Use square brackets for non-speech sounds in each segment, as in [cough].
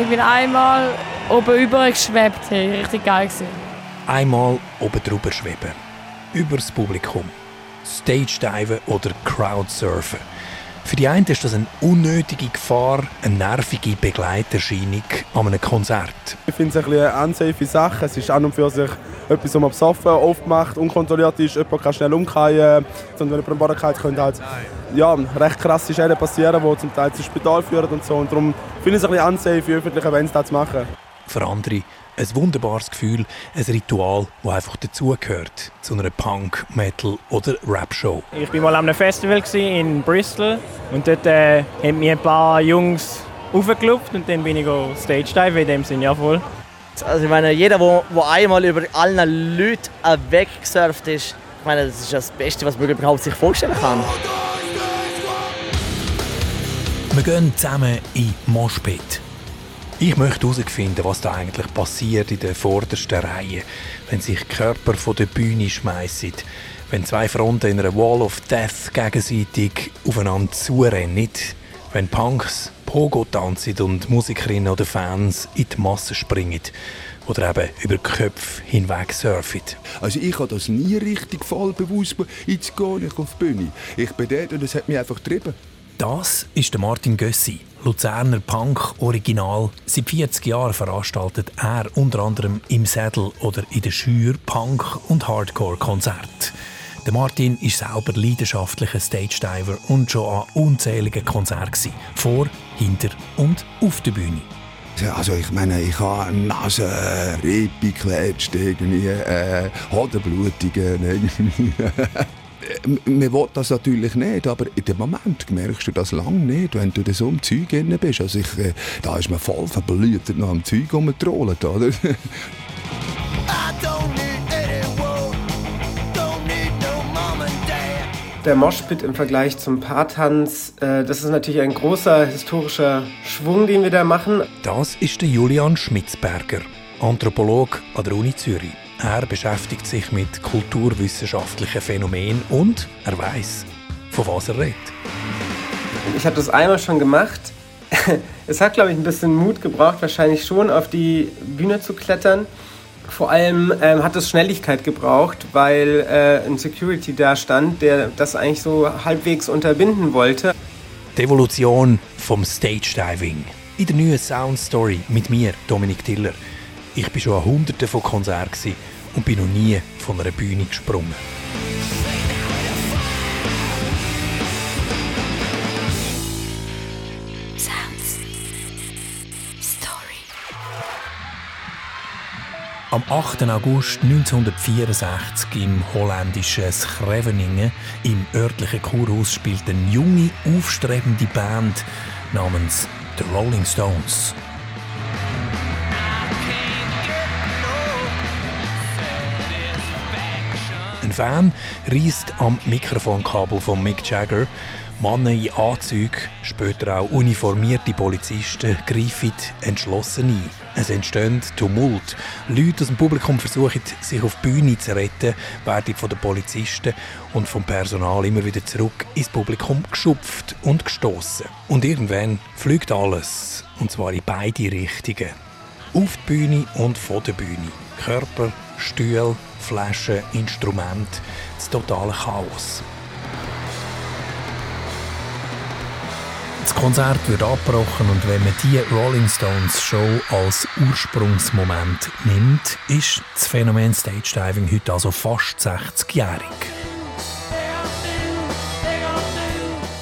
Ich bin einmal oben über geschwebt, hey, richtig geil gewesen. Einmal oben drüber schweben. Übers Publikum. Stage diven oder Crowdsurfen. Für die einen ist das eine unnötige Gefahr, eine nervige Begleiterscheinung an einem Konzert. Ich finde es ein eine unsafe Sache. Es ist an und für sich etwas, was man besoffen oft macht, unkontrolliert ist, jemand kann schnell umkehren. Und wenn jemand am Boden können halt ja, recht krasse Schäden passieren, die zum Teil zum Spital führen und so. Und darum finde ich es ein bisschen unsafe, für öffentliche Events das zu machen. Für andere ein wunderbares Gefühl, ein Ritual, das einfach dazugehört zu einer Punk-, Metal- oder Rap-Show. Ich war mal an einem Festival in Bristol und dort äh, haben mir ein paar Jungs aufgeklopft und dann bin ich Stage Dive in dem Sinne ja voll. Also ich meine, jeder, der einmal über allen Leuten weggesurft ist, ich meine, das ist das Beste, was man überhaupt sich vorstellen kann. Wir gehen zusammen in Moshpit. Ich möchte herausfinden, was da eigentlich passiert in der vordersten Reihe, wenn sich Körper von der Bühne schmeißen, wenn zwei Fronten in einer Wall of Death gegenseitig aufeinander zurennen, wenn Punks Pogo tanzen und Musikerinnen oder Fans in die Masse springen oder eben über die Köpfe hinweg surfen. Also ich habe das nie richtig voll bewusst, jetzt gehe ich auf die Bühne. Ich bin dort und es hat mich einfach getrieben. Das ist der Martin Gössi, Luzerner Punk Original. Seit 40 Jahren veranstaltet er unter anderem im Sädel oder in der Schür Punk- und Hardcore-Konzerte. Der Martin ist selber leidenschaftlicher Stage-Diver und schon an unzähligen Konzerten vor, hinter und auf der Bühne. Also ich meine, ich habe Nase, Rippe geklatscht, irgendwie, äh, Hodenblutungen, irgendwie. [laughs] man will das natürlich nicht, aber in dem Moment merkst du das lange nicht, wenn du so im Zeug drin bist. Also ich, äh, da ist man voll verblüht noch am Zeug rumgetrollt, oder? [laughs] Der Moshpit im Vergleich zum Paartanz, äh, das ist natürlich ein großer historischer Schwung, den wir da machen. Das ist der Julian Schmitzberger, Anthropolog an der Uni Zürich. Er beschäftigt sich mit kulturwissenschaftlichen Phänomenen und er weiß, von was er redet. Ich habe das einmal schon gemacht. [laughs] Es hat, glaube ich, ein bisschen Mut gebraucht, wahrscheinlich schon auf die Bühne zu klettern. Vor allem ähm, hat es Schnelligkeit gebraucht, weil äh, ein Security da stand, der das eigentlich so halbwegs unterbinden wollte. Die Evolution vom Stage Diving. In der neuen Sound Story mit mir, Dominik Tiller. Ich war schon an hunderten von Konzerten und bin noch nie von einer Bühne gesprungen. Am 8. August 1964 im holländischen Scheveningen im örtlichen Kurhaus spielt eine junge, aufstrebende Band namens The Rolling Stones. Ein Fan reißt am Mikrofonkabel von Mick Jagger. Männer in Anzügen, später auch uniformierte Polizisten, greifen entschlossen ein. Es entsteht Tumult. Leute aus dem Publikum versuchen, sich auf die Bühne zu retten, werden von den Polizisten und vom Personal immer wieder zurück ins Publikum geschupft und gestoßen. Und irgendwann fliegt alles, und zwar in beide Richtungen. Auf die Bühne und von der Bühne. Körper, Stühle, Flaschen, Instrumente, das totale Chaos. Das Konzert wird abgebrochen und wenn man die Rolling Stones Show als Ursprungsmoment nimmt, ist das Phänomen Stage Diving heute also fast 60-jährig.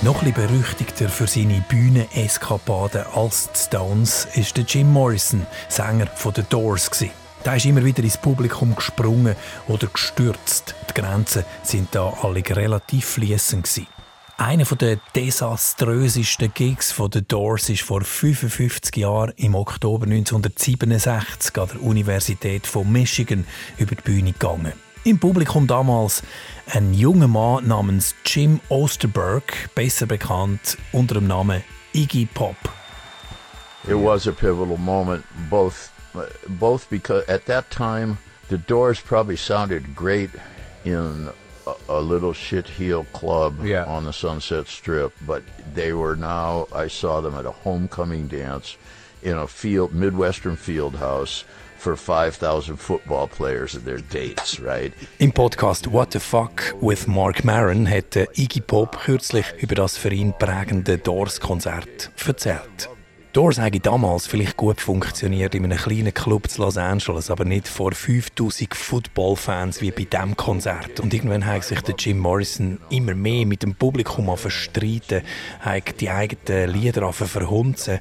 Noch ein berüchtigter für seine Bühneneskapaden als die Stones ist der Jim Morrison, Sänger The Doors. Der ist immer wieder ins Publikum gesprungen oder gestürzt. Die Grenzen sind da alle relativ fließend. Einer der desaströsesten Gigs von The Doors ist vor 55 Jahren im Oktober 1967 an der Universität von Michigan über die Bühne gegangen. Im Publikum damals ein junger Mann namens Jim Osterberg, besser bekannt unter dem Namen Iggy Pop. It was a pivotal moment, both both because at that time the Doors probably sounded great in a, a little shit heel club Yeah. on the Sunset Strip, but they were now. I saw them at a homecoming dance in a field, Midwestern field house for 5,000 football players and their dates, right? Im Podcast What the Fuck with Mark Maron hat eh, Iggy Pop kürzlich über das für ihn prägende Doors-Konzert erzählt. Doors habe damals vielleicht gut funktioniert in einem kleinen Club zu Los Angeles, aber nicht vor 5000 Footballfans wie bei diesem Konzert. Und irgendwann hat sich der Jim Morrison immer mehr mit dem Publikum verstreiten, hat die eigenen Lieder verhunzen,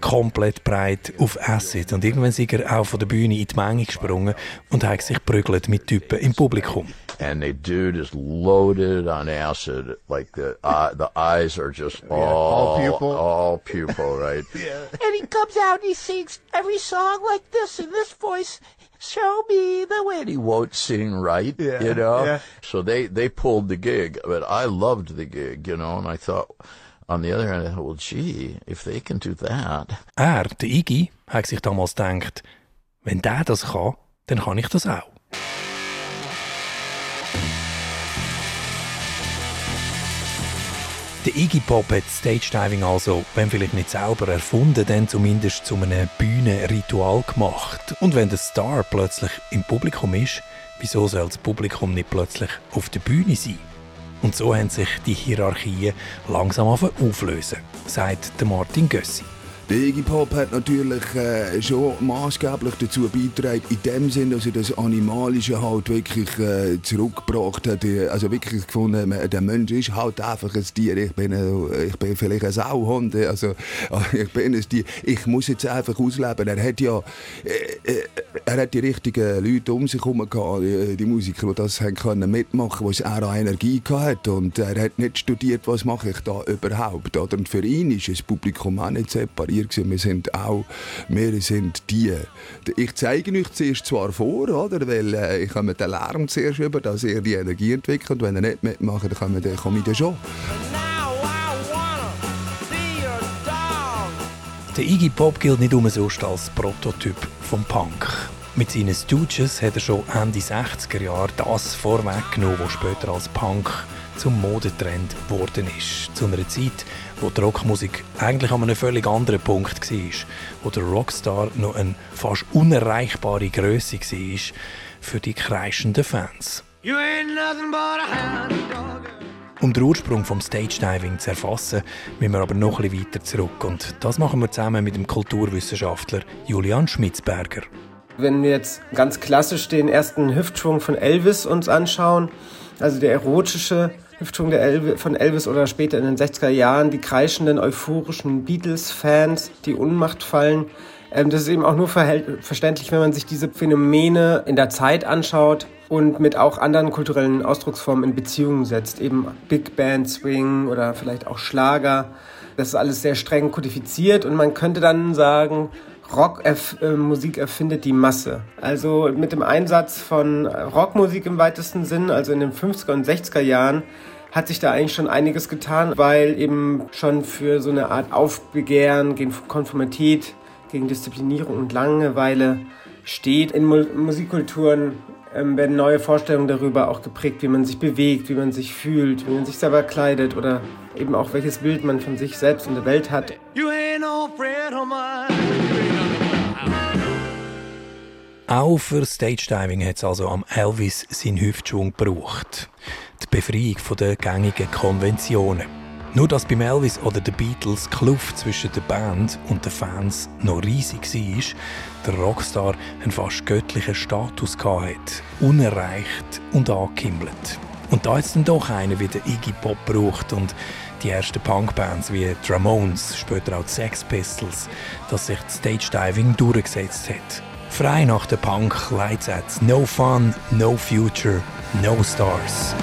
komplett breit auf Acid. Und irgendwann ist er auch von der Bühne in die Menge gesprungen und hat sich prügelt mit Typen im Publikum. And the dude is loaded on acid. Like the uh, the eyes are just all, all pupil, all pupil, right? [laughs] yeah. And he comes out and he sings every song like this in this voice. Show me the way. And he won't sing right, yeah, you know. Yeah. So they they pulled the gig, but I loved the gig, you know. And I thought, on the other hand, I thought, well, gee, if they can do that. Er, der Iggy, hat sich damals gedacht, wenn der das kann, dann kann ich das auch. Der Iggy Pop hat Stage Diving also, wenn vielleicht nicht selber erfunden, dann zumindest zu einem Bühnenritual gemacht. Und wenn der Star plötzlich im Publikum ist, wieso soll das Publikum nicht plötzlich auf der Bühne sein? Und so haben sich die Hierarchien langsam auflösen, sagt Martin Gössi. Der Iggy Pop hat natürlich äh, schon maßgeblich dazu beigetragen, in dem Sinne, dass er das Animalische halt wirklich äh, zurückgebracht hat. Also wirklich gefunden, der Mensch ist halt einfach ein Tier. Ich bin, äh, ich bin vielleicht ein Sauhund, also [laughs] ich bin ein Tier. Ich muss jetzt einfach ausleben. Er hat ja, äh, äh er hat die richtigen Leute um sich herum gehabt, die, die Musiker, die das können mitmachen, wo es auch Energie gehabt und er hat nicht studiert, was mache ich da überhaupt. Oder? Und für ihn ist das Publikum auch nicht separiert wir. Wir sind auch, wir sind die. Ich zeige euch zuerst zwar vor, oder? weil äh, ich habe den Lärm zuerst über, dass ihr die Energie entwickelt. Und wenn ihr nicht mitmacht, dann komme ich dann schon. Der Iggy Pop gilt nicht umsonst als Prototyp vom Punk. Mit seinen Stooges hat er schon Ende 60er Jahre das vorweggenommen, was später als Punk zum Modetrend geworden ist. Zu einer Zeit, wo die Rockmusik eigentlich an einem völlig anderen Punkt war, wo der Rockstar noch eine fast unerreichbare Größe war für die kreischenden Fans. Um den Ursprung vom Stage-Diving zu erfassen, müssen wir aber noch ein bisschen weiter zurück. Und das machen wir zusammen mit dem Kulturwissenschaftler Julian Schmitzberger. Wenn wir jetzt ganz klassisch den ersten Hüftschwung von Elvis uns anschauen, also der erotische Hüftschwung Elvis, von Elvis oder später in den 60er Jahren, die kreischenden, euphorischen Beatles-Fans, die Unmacht fallen. Ähm, das ist eben auch nur verständlich, wenn man sich diese Phänomene in der Zeit anschaut und mit auch anderen kulturellen Ausdrucksformen in Beziehung setzt. Eben Big Band Swing oder vielleicht auch Schlager. Das ist alles sehr streng kodifiziert und man könnte dann sagen, Rockmusik äh, erfindet die Masse. Also mit dem Einsatz von Rockmusik im weitesten Sinn, also in den 50er und 60er Jahren, hat sich da eigentlich schon einiges getan, weil eben schon für so eine Art Aufbegehren gegen Konformität, gegen Disziplinierung und Langeweile steht. In Musikkulturen ähm, werden neue Vorstellungen darüber auch geprägt, wie man sich bewegt, wie man sich fühlt, wie man sich selber kleidet oder eben auch welches Bild man von sich selbst und der Welt hat. Auch für Stage Diving hat es also am Elvis seinen Hüftschwung gebraucht. Die Befreiung von den gängigen Konventionen. Nur dass beim Elvis oder den Beatles die Kluft zwischen der Band und den Fans noch riesig war, der Rockstar einen fast göttlichen Status hatte, unerreicht und angekimmelt. Und da jetzt dann doch einer wie der Iggy Pop braucht und die ersten Punkbands wie Ramones, später auch die Sex Pistols, dass sich Stage Diving durchgesetzt hat. Frei nach der Punk-Leitsatz No Fun, No Future, No Stars.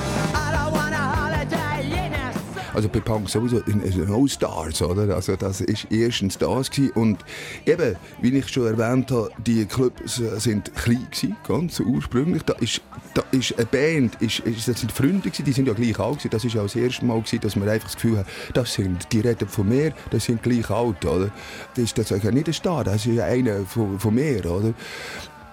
Also bei Punk sowieso No Stars, oder? Also das ist erstens das gewesen. und eben, wie ich schon erwähnt habe, die Clubs sind klein gewesen, ganz ursprünglich. Da ist, da ist eine Band, ist, ist, das sind Freunde gewesen, die sind ja gleich alt gewesen. Das ist ja das erste Mal gewesen, dass man einfach das Gefühl hat, das sind, die reden von mir, das sind gleich alt, oder? Das ist das nicht ein Star, das ist ja einer von, von mir, oder?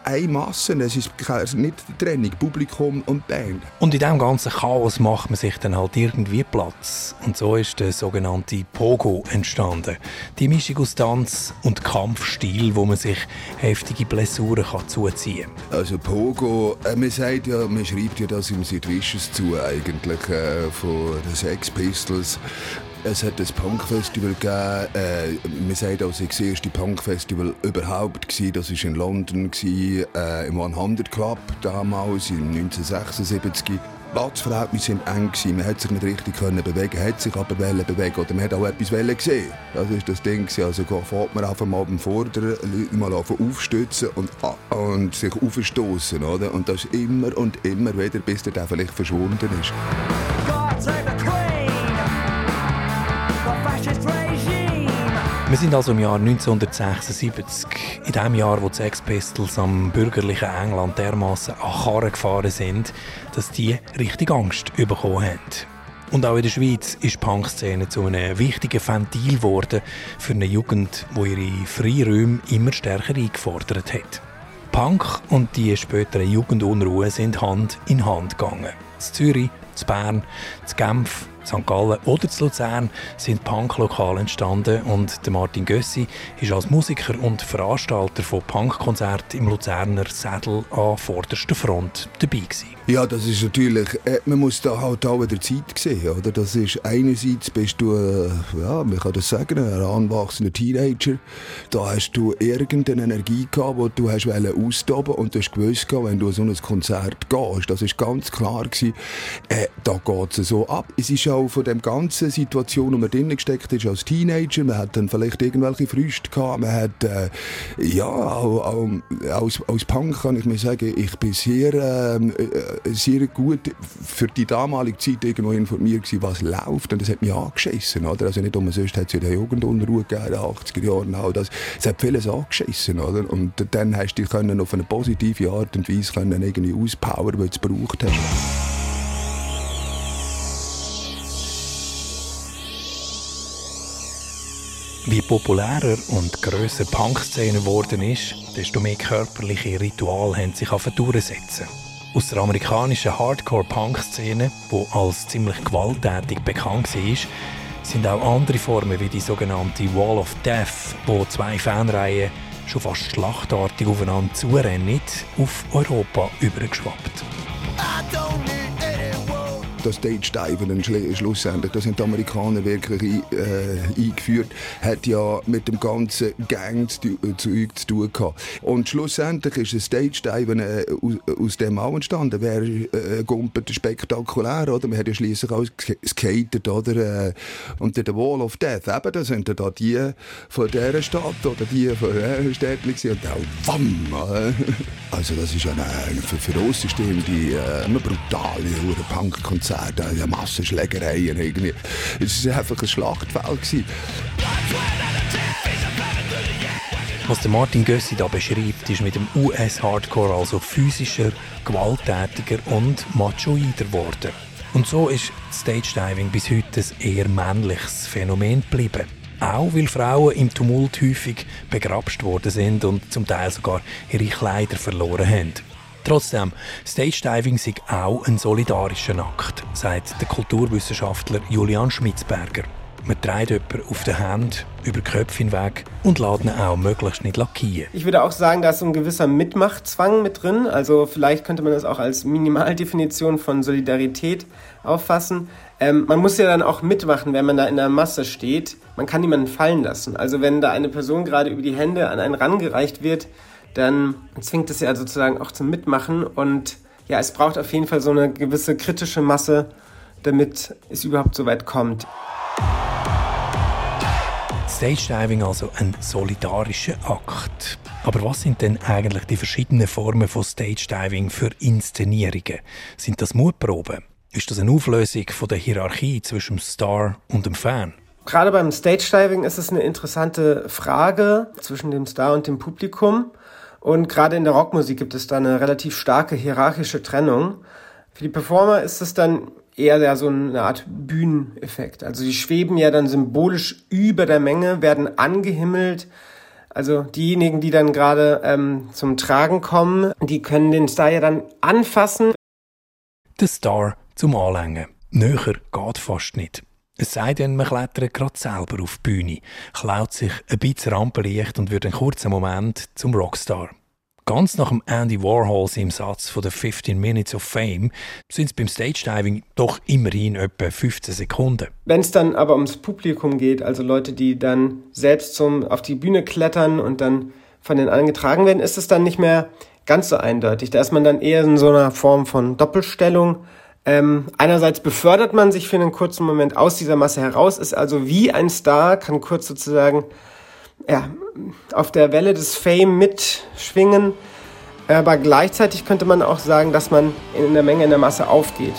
Eine Masse, es ist nicht die Trennung, Publikum und Band. Und in diesem ganzen Chaos macht man sich dann halt irgendwie Platz. Und so ist der sogenannte Pogo entstanden. Die Mischung aus Tanz und Kampfstil, wo man sich heftige Blessuren kann zuziehen kann. Also Pogo, äh, man sagt ja, man schreibt ja das im Sid zu eigentlich, äh, von den Sex Pistols. Es hat ein Punkfestival gegeben. Äh, man sagt auch, das erste Punkfestival überhaupt. Gewesen. Das war in London, gewesen, äh, im 100 Club damals, in 1976. Platzverhältnisse waren eng. Gewesen. Man konnte sich nicht richtig können bewegen, hat sich aber bewegen oder man hat auch etwas gesehen. Das war das Ding. Also fährt man einfach mal beim Vorderen, Leute mal aufstützen und, und sich aufstoßen. Und das immer und immer wieder, bis der vielleicht verschwunden ist. Wir sind also im Jahr 1976, in dem Jahr, wo die Sex Pistols am bürgerlichen England dermaßen an Karren gefahren sind, dass die richtig Angst bekommen haben. Und auch in der Schweiz ist die Punkszene zu einem wichtigen Ventil geworden für eine Jugend, die ihre Freiräume immer stärker eingefordert hat. Punk und die späteren Jugendunruhe sind Hand in Hand gegangen. In Zürich, in Bern, in Genf, St. Gallen oder zu Luzern sind Punklokale entstanden und Martin Gössi ist als Musiker und Veranstalter von Punkkonzerten im Luzerner Sädel an vorderster Front dabei gewesen. Ja, das ist natürlich, äh, man muss da halt auch der Zeit sehen, oder? Das ist, einerseits bist du, äh, ja, man kann das sagen, ein heranwachsender Teenager. Da hast du irgendeine Energie gehabt, die du hast austoben und du hast gewusst, wenn du an so ein Konzert gehst, das ist ganz klar gewesen, äh, da geht es so ab. Es ist auch von der ganzen Situation, wo man drinnen gesteckt ist als Teenager, man hat dann vielleicht irgendwelche Früchte gehabt, man hat, äh, ja, auch, auch, als, als Punk kann ich mir sagen, ich bin sehr, ähm, äh, sehr gut für die damalige Zeit irgendwo informiert gewesen, was läuft. Und das hat mich angeschissen. Oder? Also nicht umsonst hat es ja die Jugendunruhe gegeben in den 80er Jahren. Auch das, es hat vieles angeschissen. Oder? Und dann hast du dich auf eine positive Art und Weise können irgendwie auspowern, weil du es gebraucht hast. Wie populärer und grösser Punkszene geworden ist, desto mehr körperliche Rituale haben sich durchsetzen. Aus der amerikanischen Hardcore-Punk-Szene, die als ziemlich gewalttätig bekannt war, sind auch andere Formen wie die sogenannte Wall of Death, wo zwei Fanreihen schon fast schlachtartig aufeinander zurennen, auf Europa übergeschwappt das Stage Dive dann schlussendlich, das haben die Amerikaner wirklich äh, eingeführt, hat ja mit dem ganzen Gang-Zeug äh, zu tun gehabt. Und schlussendlich ist ein Stage Dive äh, aus, aus, dem auch entstanden. Wäre äh, gumpert spektakulär, oder? Wir haben ja schliesslich auch skated, oder? Äh, und der Wall of Death, eben, das sind da die von dieser Stadt oder die von dieser Stadt und auch WAM! [laughs] Also das ist ja eine, für, für uns ist die, äh, eine brutale Punk-Konzert Konzerte, ja, Massenschlägereien irgendwie. Es war einfach ein Schlachtfeld. Was der Martin Gössi da beschreibt, ist mit dem US-Hardcore also physischer, gewalttätiger und machoider geworden. Und so ist Stage Diving bis heute ein eher männliches Phänomen geblieben. Auch weil Frauen im Tumult häufig begrapscht worden sind und zum Teil sogar ihre Kleider verloren haben. Trotzdem, Stage Diving ist auch ein solidarischer Akt, sagt der Kulturwissenschaftler Julian Schmitzberger. Man dreht jemanden auf der Hand über den Köpfe hinweg und ihn auch möglichst nicht lackieren. Ich würde auch sagen, da ist so ein gewisser Mitmachtzwang mit drin. Also vielleicht könnte man das auch als Minimaldefinition von Solidarität auffassen. Ähm, man muss ja dann auch mitmachen, wenn man da in der Masse steht. Man kann niemanden fallen lassen. Also wenn da eine Person gerade über die Hände an einen rangereicht wird, dann zwingt es ja sozusagen auch zum Mitmachen und ja, es braucht auf jeden Fall so eine gewisse kritische Masse, damit es überhaupt so weit kommt. Stage Diving also ein solidarischer Akt. Aber was sind denn eigentlich die verschiedenen Formen von Stage Diving für Inszenierungen? Sind das Mutproben? Ist das eine Auflösung von der Hierarchie zwischen dem Star und dem Fan? Gerade beim Stage Diving ist es eine interessante Frage zwischen dem Star und dem Publikum. Und gerade in der Rockmusik gibt es da eine relativ starke hierarchische Trennung. Für die Performer ist es dann eher so eine Art Bühneneffekt. Also sie schweben ja dann symbolisch über der Menge, werden angehimmelt, Also diejenigen, die dann gerade ähm, zum Tragen kommen, die können den Star ja dann anfassen. Der Star zum Anlängen. Näher geht fast nicht. Es sei denn, man klettert gerade selber auf die Bühne, klaut sich ein bisschen Rampenlicht und wird einen kurzen Moment zum Rockstar. Ganz nach dem Andy Warhols im Satz von der 15 Minutes of Fame sind es beim Stage Diving doch immerhin etwa 15 Sekunden. Wenn es dann aber ums Publikum geht, also Leute, die dann selbst zum, auf die Bühne klettern und dann von den anderen getragen werden, ist es dann nicht mehr ganz so eindeutig. Da ist man dann eher in so einer Form von Doppelstellung. Ähm, einerseits befördert man sich für einen kurzen Moment aus dieser Masse heraus, ist also wie ein Star, kann kurz sozusagen ja, auf der Welle des Fame mitschwingen. Aber gleichzeitig könnte man auch sagen, dass man in der Menge, in der Masse aufgeht.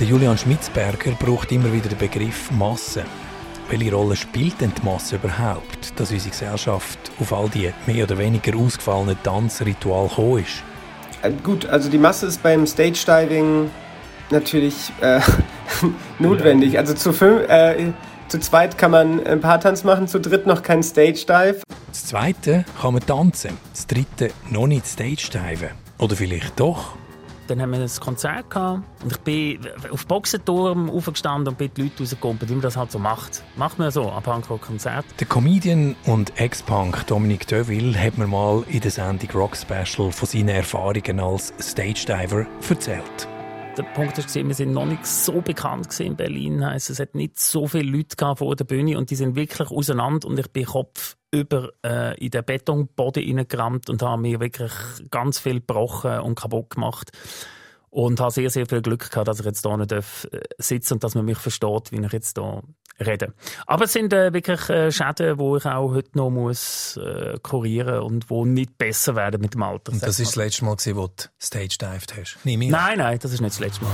Der Julian Schmitzberger braucht immer wieder den Begriff Masse. Welche Rolle spielt denn die Masse überhaupt, dass unsere Gesellschaft auf all die mehr oder weniger ausgefallenen Tanzrituale gekommen ist? Äh, gut, also die Masse ist beim Stage Diving natürlich äh, [laughs] notwendig. Also zu, fünf, äh, zu zweit kann man ein paar Tanz machen, zu dritt noch kein Stage Dive. Das zweite kann man tanzen, das dritte noch nicht Stage Diven. Oder vielleicht doch? Dann haben wir ein Konzert gehabt und ich bin auf Boxenturm aufgestanden und bin die Leute rausgekommen, wie man das halt so macht. Macht man so am Punkrock-Konzert. Der Comedian und Ex-Punk Dominique Deville hat mir mal in der Sendung Rock Special von seinen Erfahrungen als Stage Diver erzählt. Der Punkt war, wir sind noch nicht so bekannt in Berlin. Heisst, es hat nicht so viele Leute vor der Bühne und die sind wirklich auseinander und ich bin Kopf über äh, in den Betonboden hineingerammt und habe mir wirklich ganz viel gebrochen und kaputt gemacht. Und habe sehr, sehr viel Glück gehabt, dass ich jetzt hier nicht äh, sitzen und dass man mich versteht, wie ich jetzt hier rede. Aber es sind äh, wirklich äh, Schäden, die ich auch heute noch muss äh, kurieren und die nicht besser werden mit dem Alter. Und das war das letzte Mal, gewesen, wo du Stage dived hast? Nein, nein, das ist nicht das letzte Mal.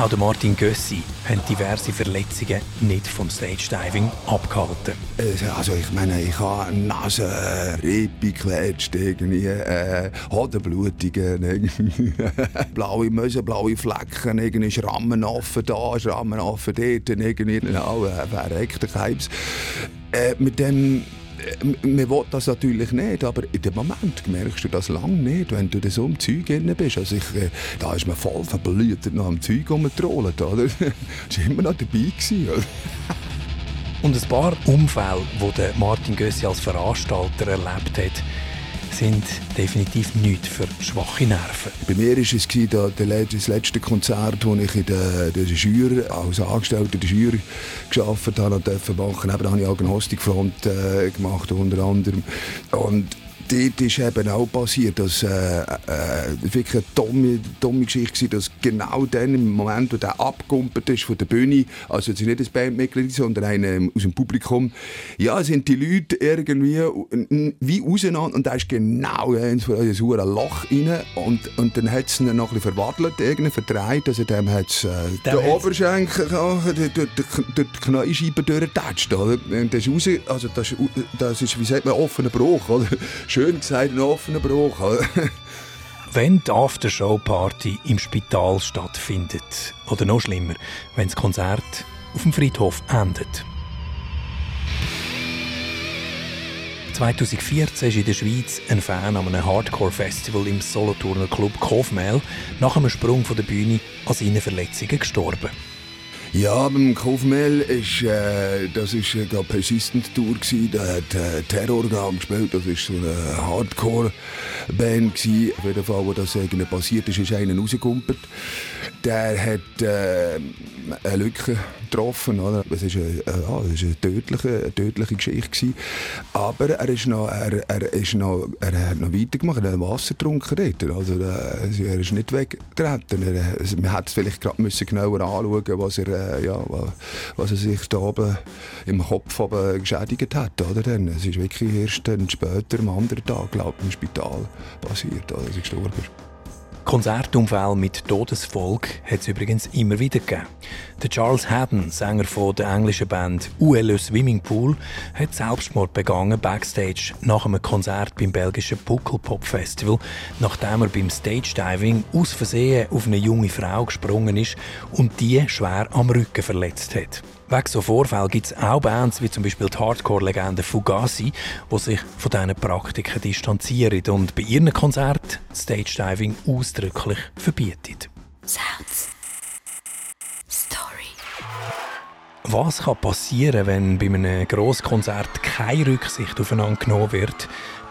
Auch Martin Gössi hat diverse Verletzungen nicht vom Stage Diving abgehalten. Also ich meine, ich habe Nase, Rippe geklatscht, irgendwie, äh, Hodenblutungen, [laughs] blaue Möse, blaue Flecken, irgendwie Schrammen offen da, Schrammen offen dort, irgendwie, genau, äh, ein Krebs. Äh, mit dem man will das natürlich nicht, aber in dem Moment merkst du das lange nicht, wenn du so im Zeug drin bist. Also ich, äh, da ist man voll verblüht noch am Zeug rumgetrollt, oder? [laughs] war immer noch dabei. Gewesen? Und ein paar Unfälle, die Martin Gössi als Veranstalter erlebt hat, sind definitiv nicht für schwache Nerven. Bei mir war es das letzte Konzert, das ich in der, der Jury, als Angestellter der Jury gearbeitet habe und machen durfte. Eben habe ich Agnostikfront äh, gemacht, unter anderem. Und dort ist eben auch passiert, dass äh, äh, wirklich eine dumme, dumme Geschichte war, dass genau dann, im Moment, wo der abgekumpelt ist von der Bühne, also jetzt nicht ein Bandmitglied, sondern einer aus dem Publikum, ja, sind die Leute irgendwie wie auseinander und da ist genau in so ein Loch rein und, und dann hat es ihn noch ein bisschen verwadelt, irgendwie verdreht, also dem hat es äh, den Oberschenkel, durch die Knäuscheibe durchgetatscht, oder? Und das ist raus, also das ist, das ist, wie sagt man, offener Bruch, oder? [laughs] schön gesagt, ein offener Bruch. [laughs] wenn die Aftershow-Party im Spital stattfindet, oder noch schlimmer, wenn das Konzert auf dem Friedhof endet. 2014 ist in der Schweiz ein Fan an einem Hardcore-Festival im Solothurner Club Kofmel nach einem Sprung von der Bühne an seinen Verletzungen gestorben. Ja, beim Kaufmehl ist, äh, das ist äh, eine Persistent Tour gewesen. Da hat äh, Terrorgang gespielt. Das ist so eine Hardcore-Band gewesen. Auf jeden Fall, wo das irgendwie passiert ist, ist einer rausgekumpelt. Der hat äh, eine Lücke getroffen. Oder? Es war eine, äh, eine, eine, tödliche, eine tödliche Geschichte. Gewesen. Aber er, ist noch, er, er, ist noch, er hat noch weitergemacht. Er hat Wasser getrunken dort. Also, äh, er ist nicht weggetreten. Er, also, man hätte vielleicht gerade müssen genauer anschauen was er, äh, ja, was er sich da oben im Kopf oben geschädigt hat. Oder? Dann, es ist wirklich erst später, am anderen Tag, glaube im Spital passiert, als er gestorben ist. Konzertunfälle mit Todesfolge hat es übrigens immer wieder gegeben. Der Charles Haddon, Sänger von der englischen Band ULE Swimming Pool, hat Selbstmord begangen backstage nach einem Konzert beim belgischen Pukkelpop Festival, nachdem er beim Stage Diving aus Versehen auf eine junge Frau gesprungen ist und die schwer am Rücken verletzt hat. Wegen so Vorfällen gibt es auch Bands wie zum Beispiel die Hardcore-Legende Fugazi, die sich von diesen Praktiken distanzieren und bei ihren Konzerten Stage Diving ausdrücklich verbieten. Sounds. Story. Was kann passieren, wenn bei einem Grosskonzert keine Rücksicht aufeinander genommen wird?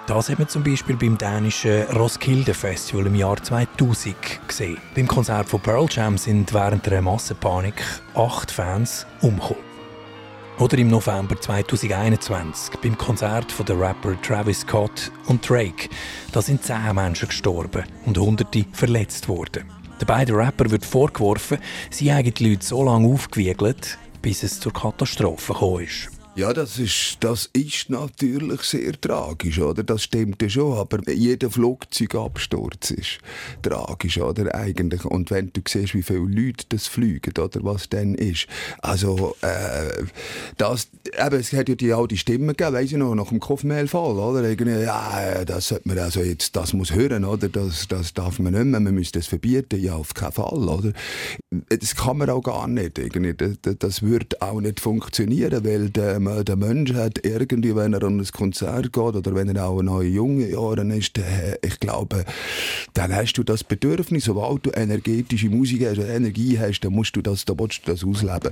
Das hat man zum Beispiel beim dänischen Roskilde Festival im Jahr 2000 gesehen. Beim Konzert von Pearl Jam sind während der Massenpanik acht Fans umgekommen. Oder im November 2021 beim Konzert von der Rapper Travis Scott und Drake. Da sind zehn Menschen gestorben und hunderte verletzt worden. Den beiden Rapper wird vorgeworfen, sie haben die Leute so lange aufgewiegelt, bis es zur Katastrophe gekommen ist. Ja, das ist, das ist natürlich sehr tragisch, oder? Das stimmt ja schon, aber jeder Flugzeugabsturz ist tragisch, oder? Eigentlich. Und wenn du siehst, wie viele Leute das fliegen, oder? Was dann ist. Also, äh, das, eben, es hat ja die alte Stimme gegeben, weiss ich noch, nach dem Kopfmehlfall, oder? Irgendwie, ja, das sollte man also jetzt, das muss hören, oder? Das, das darf man nicht mehr, man müsste das verbieten. Ja, auf keinen Fall, oder? Das kann man auch gar nicht, irgendwie. Das, das würde auch nicht funktionieren, weil der der Mensch hat irgendwie, wenn er an ein Konzert geht oder wenn er auch noch in jungen Jahren ist, ich glaube, dann hast du das Bedürfnis, sobald du energetische Musik hast, Energie hast, dann musst du das, dann du das ausleben.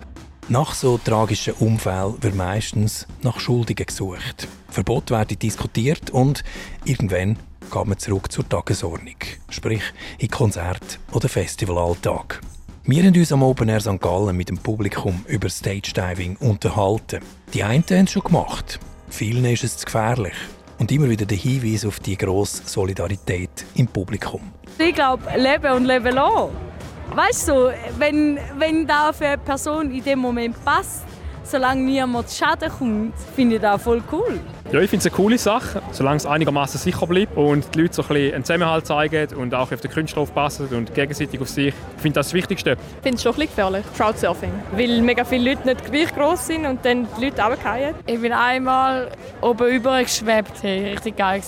Nach so tragischen Unfällen wird meistens nach Schuldigen gesucht. Verbot werden diskutiert und irgendwann geht man zurück zur Tagesordnung, sprich in Konzert- oder Festivalalltag. Wir haben uns am Open Air St. Gallen mit dem Publikum über Stage Diving unterhalten. Die einen haben es schon gemacht, vielen ist es zu gefährlich. Und immer wieder der Hinweis auf die grosse Solidarität im Publikum. Ich glaube, leben und leben lassen. Weißt du, wenn, wenn da für eine Person in dem Moment passt, solange niemand Schaden kommt, finde ich das voll cool. Ja, ich finde es eine coole Sache, solange es einigermaßen sicher bleibt und die Leute so ein bisschen einen Zusammenhalt zeigen und auch auf den Künstler aufpassen und gegenseitig auf sich. Ich finde das das Wichtigste. Ich finde es schon ein bisschen gefährlich, Crowdsurfing, weil mega viele Leute nicht gleich groß sind und dann die Leute runterfallen. Ich bin einmal oben über geschwebt, hey, richtig geil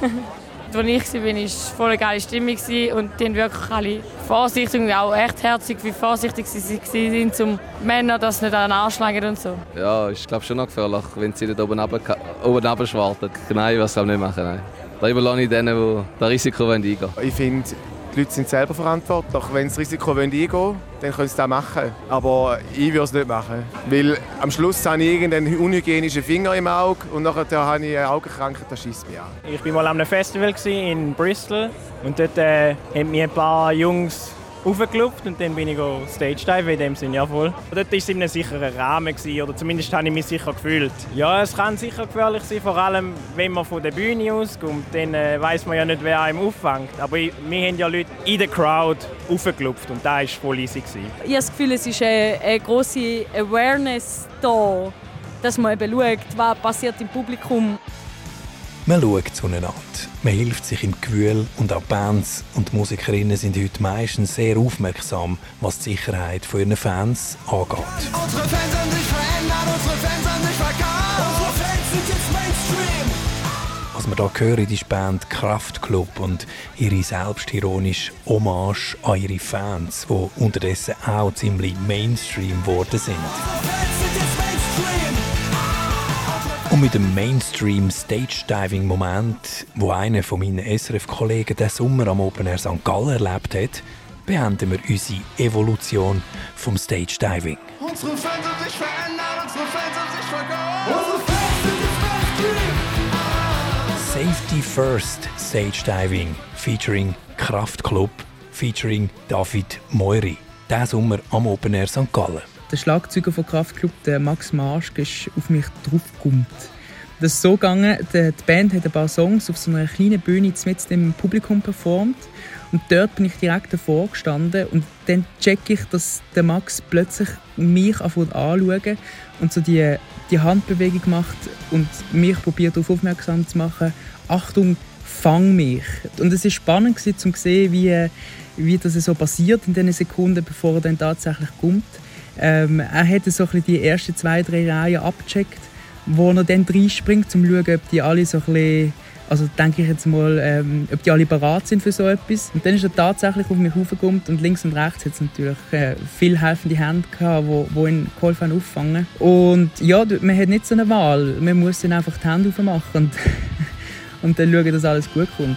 [laughs] Als ich war, war es voll eine geile Stimmung und die haben wirklich alle vorsichtig und auch echt herzig, wie vorsichtig sie waren, um Männer das nicht an den Arsch und so. Ja, ist glaube schon noch gefährlich, wenn sie nicht oben runter, oben runter schwarten. Nein, was soll nicht machen, nein. Da überlasse ich denen, die das Risiko eingehen wollen. Ich finde, die Leute sind selber verantwortlich. Wenn sie das Risiko eingehen wollen, dann können sie das machen. Aber ich würde es nicht machen. Weil am Schluss habe ich irgendeinen unhygienischen Finger im Auge und nachher habe ich eine Augenkrankheit, das schießt mich an. Ich war mal an einem Festival in Bristol und dort äh, haben mir ein paar Jungs aufgelupft und dann bin ich Stage Dive in dem Sinne, ja voll. Dort war es in einem sicheren Rahmen gewesen, oder zumindest habe ich mich sicher gefühlt. Ja, es kann sicher gefährlich sein, vor allem wenn man von der Bühne auskommt, dann äh, weiß man ja nicht, wer einem auffängt. Aber ich, wir haben ja Leute in der Crowd aufgelupft und da war voll easy. Gewesen. Ich habe das Gefühl, es ist eine, eine grosse Awareness da, dass man eben schaut, was passiert im Publikum passiert. Man schaut zueinander. Man hilft sich im Gewühl und auch Bands und Musikerinnen sind heute meistens sehr aufmerksam, was die Sicherheit von ihren Fans angeht. Unsere Fans haben sich verändert, unsere Fans haben sich verkauft. Unsere Fans sind jetzt Mainstream. Was wir hier hören, ist die Band Kraftklub und ihre selbstironische Hommage an ihre Fans, die unterdessen auch ziemlich Mainstream geworden sind. Und mit dem Mainstream-Stage-Diving-Moment, wo einer von meinen SRF-Kollegen den Sommer am Open Air St. Gallen erlebt hat, beenden wir unsere Evolution vom Stage-Diving. Unsere Fans haben sich verändert, unsere Fans haben sich vergangen. Unsere Fans sind Safety First Stage Diving featuring Kraftclub featuring David Moiri. Diesen Sommer am Open Air St. Gallen. Der Schlagzeuger von Kraftklub, der Max Marsch, ist auf mich draufgekommen. Das ist so gegangen, die Band hat ein paar Songs auf so einer kleinen Bühne mit dem Publikum performt. Und dort bin ich direkt davor gestanden und dann check ich, dass der Max plötzlich mich anschaut und so die, die Handbewegung macht und mich probiert darauf aufmerksam zu machen. Achtung, «Fang mich». Und es war spannend gewesen, zu sehen, wie, wie das so passiert in den Sekunden, bevor er dann tatsächlich kommt. Ähm, er hat so ein die ersten zwei, drei Reihen abgecheckt, wo er dann reinspringt, um zu schauen, ob die alle so ein also denke ich jetzt mal, ähm, ob die alle bereit sind für so etwas. Und dann ist er tatsächlich auf mich hochgekommen und links und rechts hat es natürlich äh, viel helfende Hände gehabt, wo, wo ihn geholfen haben auffangen. Und ja, man hat nicht so eine Wahl. Man muss dann einfach die Hände aufmachen und, [laughs] und dann schauen, dass alles gut kommt.